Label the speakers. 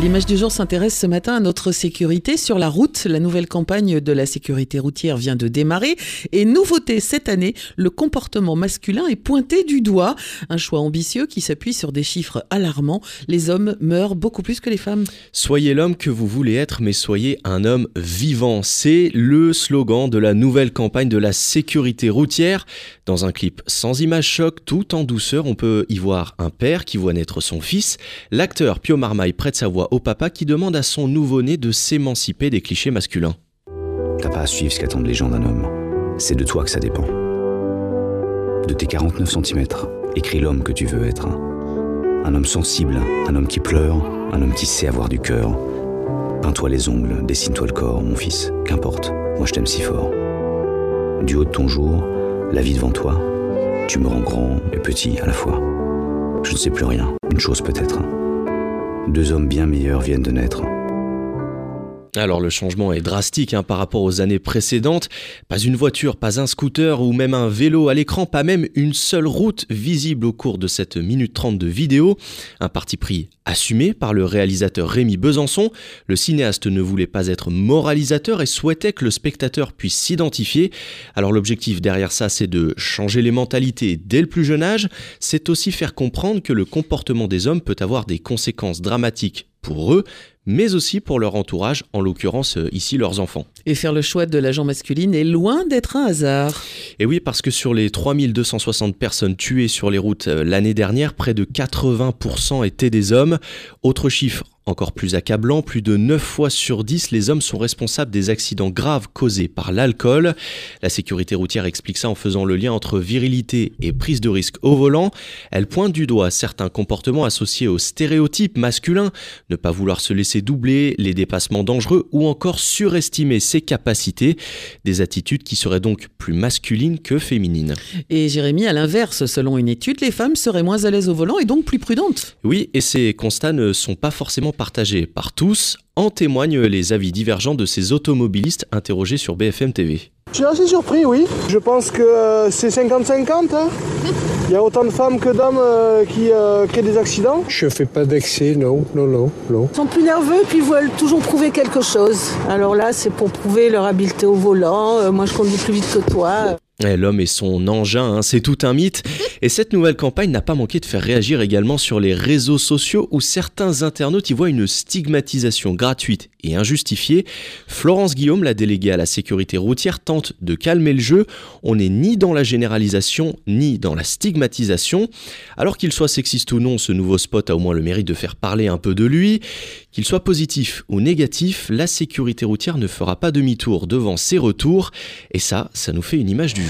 Speaker 1: L'image du jour s'intéresse ce matin à notre sécurité sur la route. La nouvelle campagne de la sécurité routière vient de démarrer et nouveauté cette année, le comportement masculin est pointé du doigt. Un choix ambitieux qui s'appuie sur des chiffres alarmants. Les hommes meurent beaucoup plus que les femmes.
Speaker 2: Soyez l'homme que vous voulez être, mais soyez un homme vivant. C'est le slogan de la nouvelle campagne de la sécurité routière. Dans un clip sans image choc, tout en douceur, on peut y voir un père qui voit naître son fils. L'acteur Pio Marmaille prête sa voix au papa qui demande à son nouveau-né de s'émanciper des clichés masculins.
Speaker 3: T'as pas à suivre ce qu'attendent les gens d'un homme. C'est de toi que ça dépend. De tes 49 cm, écris l'homme que tu veux être. Un homme sensible, un homme qui pleure, un homme qui sait avoir du cœur. Peins-toi les ongles, dessine-toi le corps, mon fils, qu'importe, moi je t'aime si fort. Du haut de ton jour, la vie devant toi, tu me rends grand et petit à la fois. Je ne sais plus rien, une chose peut-être. Deux hommes bien meilleurs viennent de naître.
Speaker 2: Alors le changement est drastique hein, par rapport aux années précédentes. Pas une voiture, pas un scooter ou même un vélo à l'écran, pas même une seule route visible au cours de cette minute trente de vidéo. Un parti pris assumé par le réalisateur Rémi Besançon. Le cinéaste ne voulait pas être moralisateur et souhaitait que le spectateur puisse s'identifier. Alors l'objectif derrière ça, c'est de changer les mentalités dès le plus jeune âge. C'est aussi faire comprendre que le comportement des hommes peut avoir des conséquences dramatiques pour eux, mais aussi pour leur entourage, en l'occurrence euh, ici leurs enfants.
Speaker 1: Et faire le choix de l'agent masculine est loin d'être un hasard.
Speaker 2: Et oui, parce que sur les 3260 personnes tuées sur les routes euh, l'année dernière, près de 80% étaient des hommes. Autre chiffre encore plus accablant, plus de 9 fois sur 10, les hommes sont responsables des accidents graves causés par l'alcool. La sécurité routière explique ça en faisant le lien entre virilité et prise de risque au volant. Elle pointe du doigt certains comportements associés aux stéréotypes masculins, ne pas vouloir se laisser doubler, les dépassements dangereux ou encore surestimer ses capacités, des attitudes qui seraient donc plus masculines que féminines.
Speaker 1: Et Jérémy, à l'inverse, selon une étude, les femmes seraient moins à l'aise au volant et donc plus prudentes.
Speaker 2: Oui, et ces constats ne sont pas forcément partagé par tous, en témoignent les avis divergents de ces automobilistes interrogés sur BFM TV.
Speaker 4: Je suis assez surpris, oui. Je pense que euh, c'est 50-50. Hein. Il y a autant de femmes que d'hommes euh, qui euh, créent des accidents.
Speaker 5: Je fais pas d'excès, non, non, non, non.
Speaker 6: Ils sont plus nerveux puis ils veulent toujours prouver quelque chose. Alors là, c'est pour prouver leur habileté au volant. moi, je conduis plus vite que toi.
Speaker 2: Eh, l'homme et son engin, hein, c'est tout un mythe. Et cette nouvelle campagne n'a pas manqué de faire réagir également sur les réseaux sociaux où certains internautes y voient une stigmatisation gratuite et injustifiée. Florence Guillaume, la déléguée à la sécurité routière, tente de calmer le jeu. On n'est ni dans la généralisation ni dans la stigmatisation. Alors qu'il soit sexiste ou non, ce nouveau spot a au moins le mérite de faire parler un peu de lui. Qu'il soit positif ou négatif, la sécurité routière ne fera pas demi-tour devant ses retours. Et ça, ça nous fait une image du